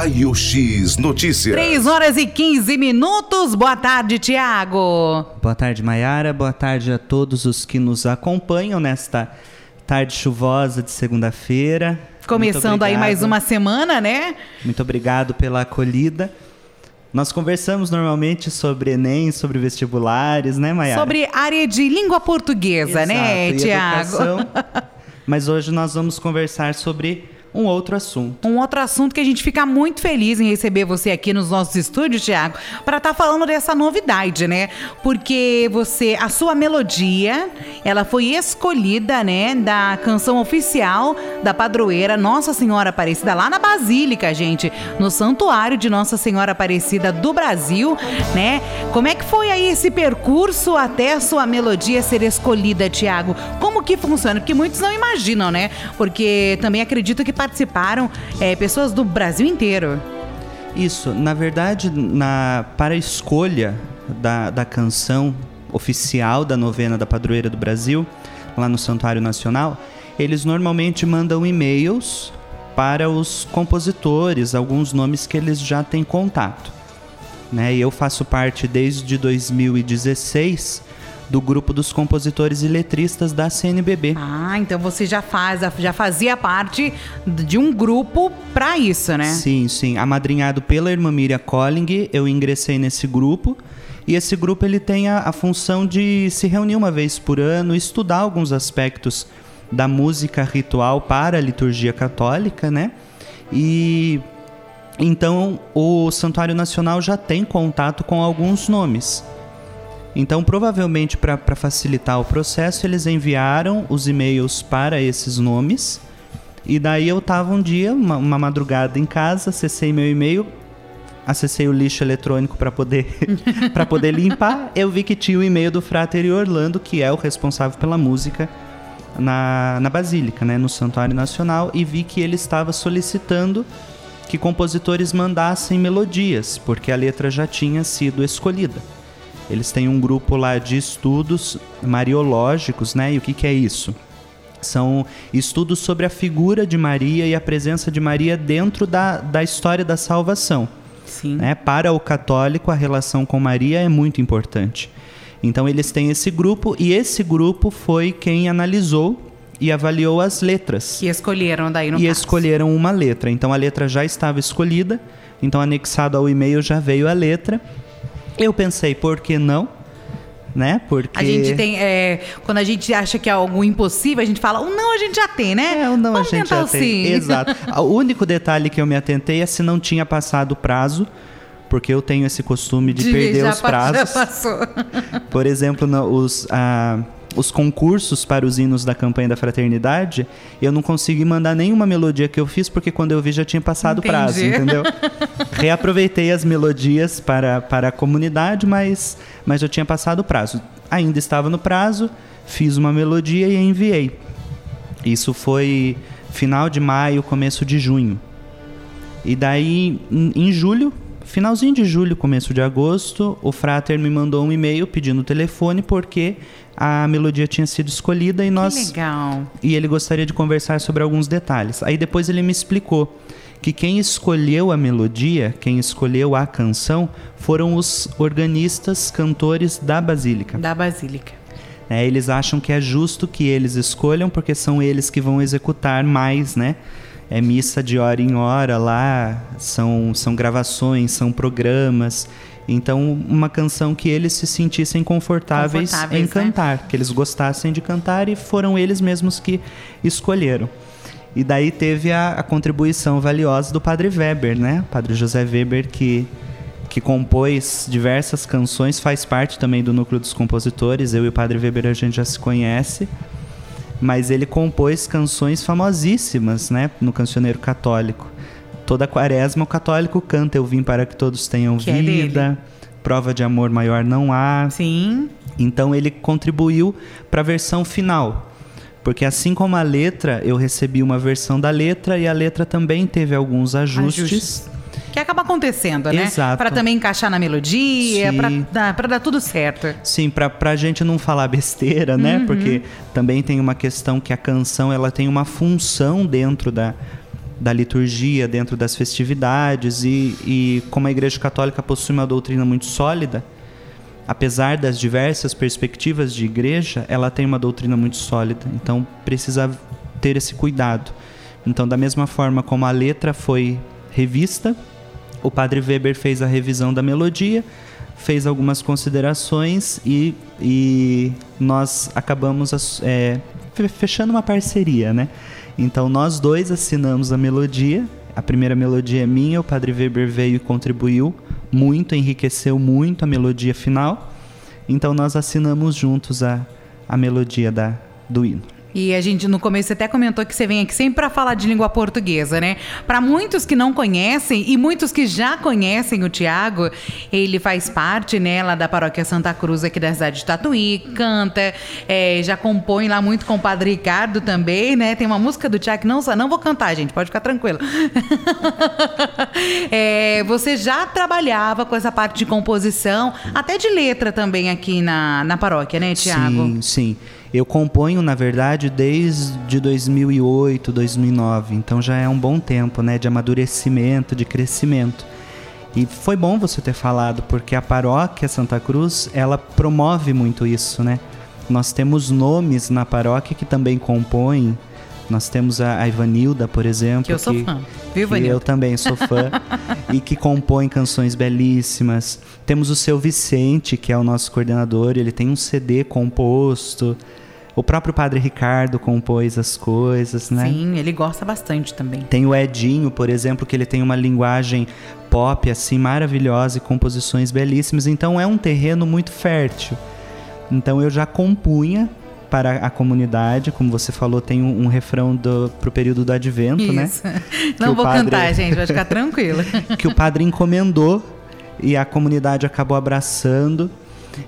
Raio X Notícias. 3 horas e 15 minutos. Boa tarde, Tiago. Boa tarde, Maiara. Boa tarde a todos os que nos acompanham nesta tarde chuvosa de segunda-feira. Começando aí mais uma semana, né? Muito obrigado pela acolhida. Nós conversamos normalmente sobre Enem, sobre vestibulares, né, Maiara? Sobre área de língua portuguesa, né, Exato, e Tiago? educação. Mas hoje nós vamos conversar sobre um outro assunto. Um outro assunto que a gente fica muito feliz em receber você aqui nos nossos estúdios, Tiago, para estar falando dessa novidade, né? Porque você, a sua melodia, ela foi escolhida, né, da canção oficial da padroeira Nossa Senhora Aparecida lá na Basílica, gente, no Santuário de Nossa Senhora Aparecida do Brasil, né? Como é que foi aí esse percurso até a sua melodia ser escolhida, Tiago? Como que funciona? Porque muitos não imaginam, né? Porque também acredito que participaram é, pessoas do Brasil inteiro. Isso, na verdade, na, para a escolha da, da canção oficial da novena da Padroeira do Brasil, lá no Santuário Nacional, eles normalmente mandam e-mails para os compositores, alguns nomes que eles já têm contato. Né? E eu faço parte desde 2016 do grupo dos compositores e letristas da CNBB. Ah, então você já faz, já fazia parte de um grupo para isso, né? Sim, sim. Amadrinhado pela irmã Miriam Colling, eu ingressei nesse grupo. E esse grupo ele tem a, a função de se reunir uma vez por ano, estudar alguns aspectos da música ritual para a liturgia católica, né? E então o Santuário Nacional já tem contato com alguns nomes. Então, provavelmente, para facilitar o processo, eles enviaram os e-mails para esses nomes. E daí eu tava um dia, uma, uma madrugada em casa, acessei meu e-mail, acessei o lixo eletrônico para poder para poder limpar. Eu vi que tinha o e-mail do Frater Orlando, que é o responsável pela música na, na Basílica, né, no Santuário Nacional, e vi que ele estava solicitando que compositores mandassem melodias, porque a letra já tinha sido escolhida. Eles têm um grupo lá de estudos mariológicos, né? E o que, que é isso? São estudos sobre a figura de Maria e a presença de Maria dentro da, da história da salvação. Sim. Né? Para o católico, a relação com Maria é muito importante. Então, eles têm esse grupo e esse grupo foi quem analisou e avaliou as letras. E escolheram daí no E caso. escolheram uma letra. Então, a letra já estava escolhida. Então, anexado ao e-mail já veio a letra. Eu pensei, por que não? Né? Porque. A gente tem. é, quando a gente acha que é algo impossível, a gente fala, o não a gente já tem, né? É, o não Vamos a gente já o tem. sim. Exato. O único detalhe que eu me atentei é se não tinha passado o prazo, porque eu tenho esse costume de, perder já os prazos. Já passou. Por exemplo, no- os, ah, os concursos para os hinos da campanha da fraternidade, eu não consegui mandar nenhuma melodia que eu fiz, porque quando eu vi já tinha passado o prazo, entendeu? Reaproveitei as melodias para, para a comunidade, mas, mas já tinha passado o prazo. Ainda estava no prazo, fiz uma melodia e enviei. Isso foi final de maio, começo de junho. E daí, em julho, finalzinho de julho, começo de agosto, o Frater me mandou um e-mail pedindo o telefone porque a melodia tinha sido escolhida e Que nós legal. e ele gostaria de conversar sobre alguns detalhes. Aí depois ele me explicou que quem escolheu a melodia, quem escolheu a canção, foram os organistas, cantores da Basílica. Da Basílica. É, eles acham que é justo que eles escolham, porque são eles que vão executar mais, né? É missa de hora em hora lá, são, são gravações, são programas. Então, uma canção que eles se sentissem confortáveis, Confortáveis, em né? cantar, que eles gostassem de cantar e foram eles mesmos que escolheram. E daí teve a, a contribuição valiosa do Padre Weber, né? Padre José Weber, que que compôs diversas canções, faz parte também do núcleo dos compositores. Eu e o Padre Weber a gente já se conhece, mas ele compôs canções famosíssimas, né, no cancioneiro católico. Toda quaresma o católico canta Eu vim para que todos tenham Que é vida. Prova de amor maior não há. Sim. Então ele contribuiu para a versão final. Porque assim como a letra, eu recebi uma versão da letra e a letra também teve alguns ajustes. Ajustes. Que acaba acontecendo, né? Exato. Pra também encaixar na melodia, pra dar, tudo certo. Sim, pra, pra gente não falar besteira, né? Uhum. Porque também tem uma questão que a canção ela tem uma função dentro da, da liturgia dentro das festividades e, e como a Igreja Católica possui uma doutrina muito sólida, apesar das diversas perspectivas de igreja, ela tem uma doutrina muito sólida. Então precisa ter esse cuidado. Então, da mesma forma como a letra foi revista, o padre Weber fez a revisão da melodia, fez algumas considerações e, e nós acabamos é, fechando uma parceria, né? Então nós dois assinamos a melodia. A primeira melodia é minha, o padre Weber veio e contribuiu muito, enriqueceu muito a melodia final. Então nós assinamos juntos a, a melodia da, do hino. E a gente no começo até comentou que você vem aqui sempre para falar de língua portuguesa, né? Para muitos que não conhecem e muitos que já conhecem o Tiago, ele faz parte, né, lá da paróquia Santa Cruz aqui da cidade de Tatuí, canta, é, já compõe lá muito com o Padre Ricardo também, né? Tem uma música do Tiago que não não vou cantar, gente, pode ficar tranquilo. é, você já trabalhava com essa parte de composição, até de letra também aqui na, na paróquia, né, Tiago? Sim, sim. Eu componho, na verdade, desde 2008, 2009, então já é um bom tempo, né, de amadurecimento, de crescimento. E foi bom você ter falado, porque a paróquia Santa Cruz, ela promove muito isso, né? Nós temos nomes na paróquia que também compõem. Nós temos a, Ivanilda, por exemplo. Que eu sou que, fã. Viu, que Eu também sou fã. e que compõe canções belíssimas. Temos o seu Vicente, que é o nosso coordenador. Ele tem um CD composto. O próprio Padre Ricardo compôs as coisas, né? Sim, ele gosta bastante também. Tem o Edinho, por exemplo, que ele tem uma linguagem pop assim maravilhosa e composições belíssimas. Então é um terreno muito fértil. Então eu já compunha para a comunidade, como você falou, tem um, um refrão do, pro período do Advento, né? Isso. né? Não vou padre, cantar, gente, vai ficar tranquilo. que o padre encomendou e a comunidade acabou abraçando.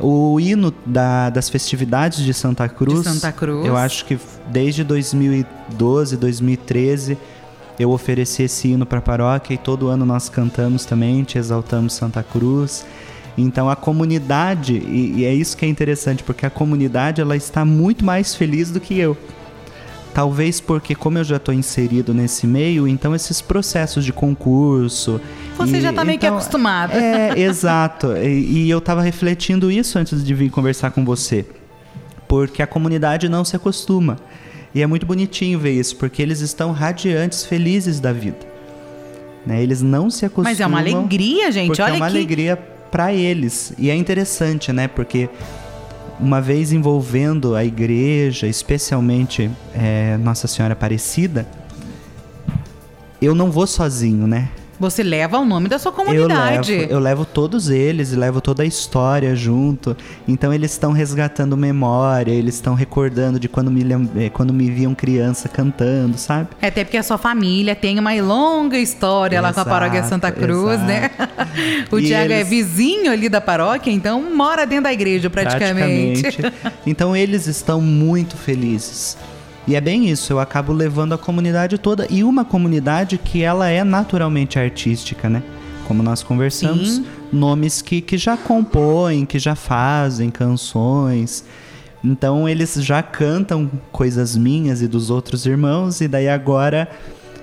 O hino da, das festividades de Santa Cruz. De Santa Cruz. Eu acho que desde 2012, 2013, eu ofereci esse hino para a paróquia e todo ano nós cantamos também, te exaltamos Santa Cruz. Então a comunidade, e, e é isso que é interessante, porque a comunidade ela está muito mais feliz do que eu. Talvez porque, como eu já estou inserido nesse meio, então esses processos de concurso. Você e, já está meio então, que acostumado. É, exato. E, e eu estava refletindo isso antes de vir conversar com você. Porque a comunidade não se acostuma. E é muito bonitinho ver isso, porque eles estão radiantes, felizes da vida. Né? Eles não se acostumam. Mas é uma alegria, gente. Olha é uma que... alegria para eles. E é interessante, né? Porque uma vez envolvendo a igreja, especialmente é, Nossa Senhora Aparecida, eu não vou sozinho, né? Você leva o nome da sua comunidade. Eu levo, eu levo todos eles, levo toda a história junto. Então eles estão resgatando memória, eles estão recordando de quando me, eh, quando me viam criança cantando, sabe? É até porque a sua família tem uma longa história exato, lá com a paróquia Santa Cruz, né? exato. né? o e Tiago é eles... é vizinho ali da paróquia, então mora dentro da igreja praticamente. praticamente. então eles estão muito felizes. E é bem isso, eu acabo levando a comunidade toda e uma comunidade que ela é naturalmente artística, né? Como nós conversamos, Sim. nomes que, que já compõem, que já fazem canções. Então eles já cantam coisas minhas e dos outros irmãos, e daí agora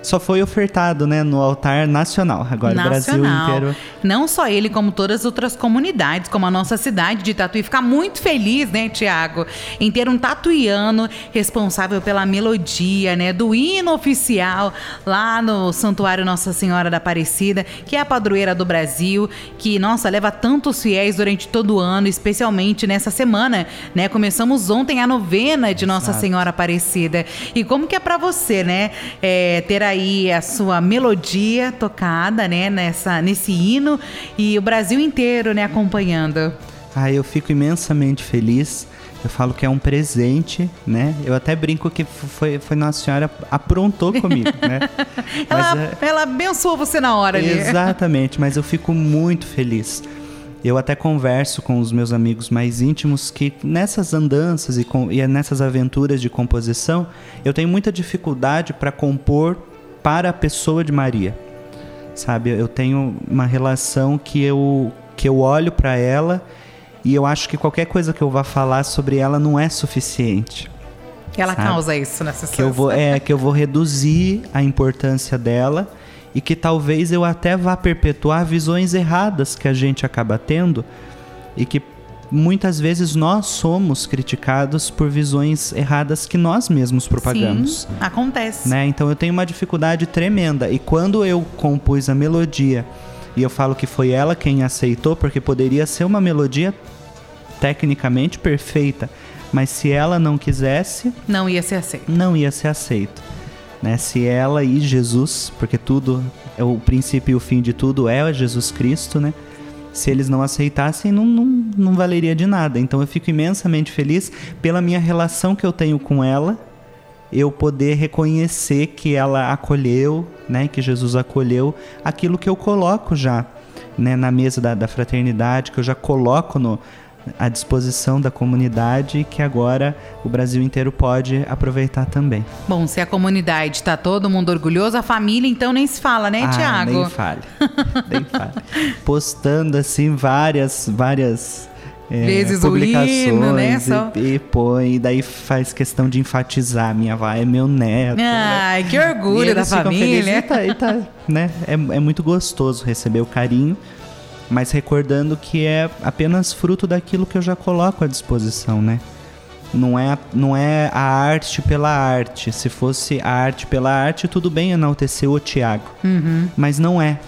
só foi ofertado, né, no altar nacional. Agora nacional. Brasil inteiro. Não só ele, como todas as outras comunidades, como a nossa cidade de Tatuí, ficar muito feliz, né, Tiago, em ter um tatuiano responsável pela melodia, né, do hino oficial lá no Santuário Nossa Senhora da Aparecida, que é a padroeira do Brasil, que nossa leva tantos fiéis durante todo o ano, especialmente nessa semana, né? Começamos ontem a novena de Nossa Exato. Senhora Aparecida. E como que é para você, né, é, ter a aí a sua melodia tocada, né, nessa, nesse hino e o Brasil inteiro, né, acompanhando. Ah, eu fico imensamente feliz. Eu falo que é um presente, né? Eu até brinco que foi, foi Nossa Senhora aprontou comigo, né? ela, é... ela abençoou você na hora ali. Exatamente, mas eu fico muito feliz. Eu até converso com os meus amigos mais íntimos que nessas andanças e, com, e nessas aventuras de composição, eu tenho muita dificuldade para compor para a pessoa de Maria. Sabe, eu tenho uma relação que eu que eu olho para ela e eu acho que qualquer coisa que eu vá falar sobre ela não é suficiente. Ela sabe? causa isso nessa que eu vou é que eu vou reduzir a importância dela e que talvez eu até vá perpetuar visões erradas que a gente acaba tendo e que muitas vezes nós somos criticados por visões erradas que nós mesmos propagamos. Sim, acontece. Né? Então eu tenho uma dificuldade tremenda e quando eu compus a melodia e eu falo que foi ela quem aceitou porque poderia ser uma melodia tecnicamente perfeita, mas se ela não quisesse, não ia ser aceito. Não ia ser aceito. Né? Se ela e Jesus, porque tudo, é o princípio e o fim de tudo é Jesus Cristo, né? Se eles não aceitassem, não, não, não valeria de nada. Então eu fico imensamente feliz pela minha relação que eu tenho com ela, eu poder reconhecer que ela acolheu, né? Que Jesus acolheu aquilo que eu coloco já né, na mesa da, da fraternidade, que eu já coloco no, à disposição da comunidade que agora o Brasil inteiro pode aproveitar também. Bom, se a comunidade está todo mundo orgulhoso, a família então nem se fala, né, ah, Tiago? Nem fale. nem fale. Postando assim várias, várias é, vezes publicações o hino, né? Só... E, e põe, e daí faz questão de enfatizar minha avó é meu neto. Ai, né? que orgulho da família. E tá, e tá, né? é, é muito gostoso receber o carinho mas recordando que é apenas fruto daquilo que eu já coloco à disposição, né? Não é, não é a arte pela arte. Se fosse a arte pela arte, tudo bem enaltecer o Tiago. Uhum. Mas não é.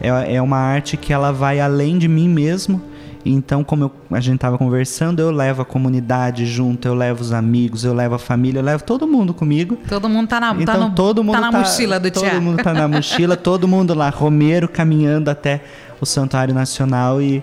é. É uma arte que ela vai além de mim mesmo. Então, como eu, a gente estava conversando, eu levo a comunidade junto, eu levo os amigos, eu levo a família, eu levo todo mundo comigo. Todo mundo tá na, tá então, tá no, todo mundo tá na tá, mochila do Tiago. Todo mundo tá na mochila, todo mundo lá, Romero caminhando até o Santuário Nacional e,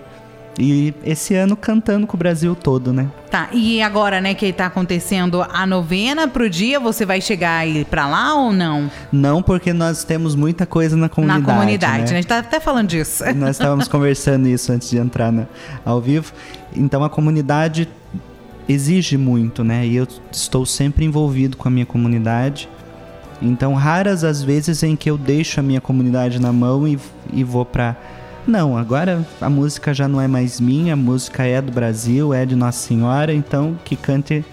e esse ano cantando com o Brasil todo, né? Tá, e agora, né, que tá acontecendo a novena pro dia, você vai chegar aí pra lá ou não? Não, porque nós temos muita coisa na comunidade. Na comunidade, né? né? A gente tá até falando disso. Nós estávamos conversando isso antes de entrar na, ao vivo. Então a comunidade exige muito, né? E eu estou sempre envolvido com a minha comunidade. Então, raras as vezes em que eu deixo a minha comunidade na mão e, e vou para não, agora a música já não é mais minha, a música é do Brasil, é de Nossa Senhora, então que cante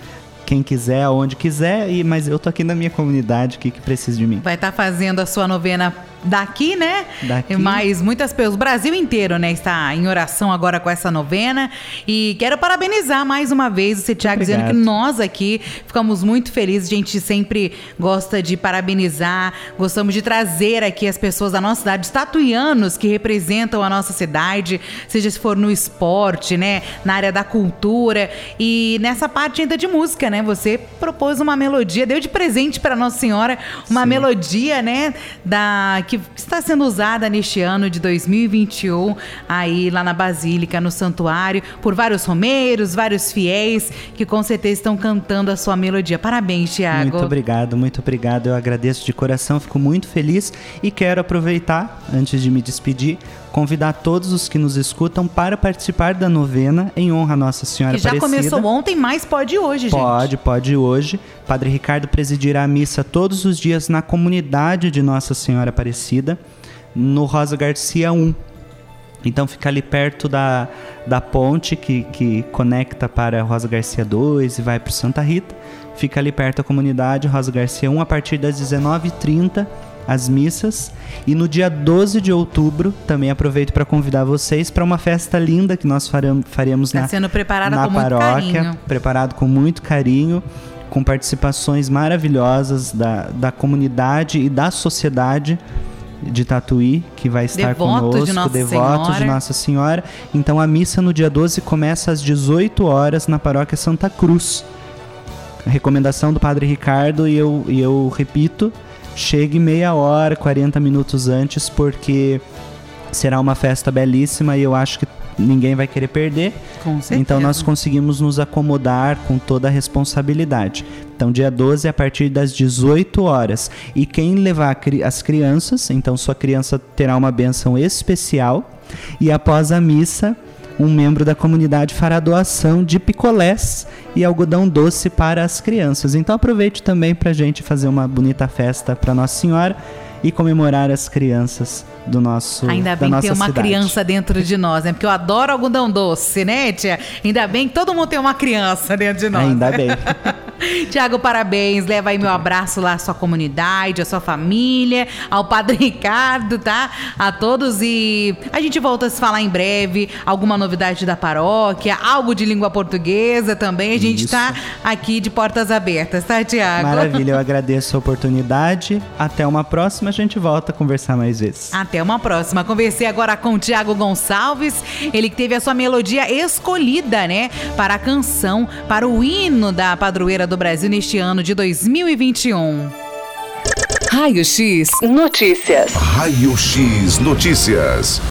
quem quiser, aonde quiser, e, mas eu tô aqui na minha comunidade, que, que precisa de mim. Vai estar tá fazendo a sua novena daqui, né? Daqui. Mas muitas pessoas, o Brasil inteiro, né, está em oração agora com essa novena. E quero parabenizar mais uma vez o Tiago dizendo que nós aqui ficamos muito felizes. A gente sempre gosta de parabenizar, gostamos de trazer aqui as pessoas da nossa cidade, os tatuianos que representam a nossa cidade, seja se for no esporte, né, na área da cultura e nessa parte ainda de música, né? Você propôs uma melodia, deu de presente para Nossa Senhora uma Sim. melodia, né, da que está sendo usada neste ano de 2021 aí lá na Basílica, no santuário, por vários romeiros, vários fiéis que com certeza estão cantando a sua melodia. Parabéns, Tiago. Muito obrigado, muito obrigado. Eu agradeço de coração, fico muito feliz e quero aproveitar, antes de me despedir, convidar todos os que nos escutam para participar da novena em honra a Nossa Senhora que já Aparecida. começou ontem, mas pode hoje, gente. Pode, pode hoje. Padre Ricardo presidirá a missa todos os dias na comunidade de Nossa Senhora Aparecida, no Rosa Garcia 1. Então fica ali perto da, da ponte que, que conecta para Rosa Garcia 2 e vai para Santa Rita. Fica ali perto da comunidade Rosa Garcia 1 a partir das 19h30 as missas. E no dia 12 de outubro, também aproveito para convidar vocês para uma festa linda que nós faremos tá na, sendo preparada na com paróquia, muito carinho. preparado com muito carinho, com participações maravilhosas da, da comunidade e da sociedade de Tatuí, que vai estar devoto conosco, de Nossa devotos Senhora. de Nossa Senhora. Então a missa no dia 12 começa às 18 horas na paróquia Santa Cruz. A recomendação do Padre Ricardo, e eu, e eu repito, chegue meia hora, 40 minutos antes, porque será uma festa belíssima e eu acho que ninguém vai querer perder. Com certeza. Então nós conseguimos nos acomodar com toda a responsabilidade. Então dia 12 a partir das 18 horas. E quem levar as crianças, então sua criança terá uma benção especial e após a missa um membro da comunidade fará doação de picolés e algodão doce para as crianças. Então aproveite também para a gente fazer uma bonita festa para Nossa Senhora e comemorar as crianças do nosso Ainda bem que tem uma cidade. criança dentro de nós, né? Porque eu adoro algodão doce, né, tia? Ainda bem que todo mundo tem uma criança dentro de nós. Ainda bem. Tiago, parabéns. Leva aí meu abraço lá à sua comunidade, à sua família, ao Padre Ricardo, tá? A todos e a gente volta a se falar em breve. Alguma novidade da paróquia, algo de língua portuguesa também. A gente Isso. tá aqui de portas abertas, tá, Tiago? Maravilha, eu agradeço a oportunidade. Até uma próxima, a gente volta a conversar mais vezes. Até uma próxima. Conversei agora com o Tiago Gonçalves, ele que teve a sua melodia escolhida, né, para a canção, para o hino da padroeira do Brasil neste ano de 2021. Raio X Notícias. Raio X Notícias.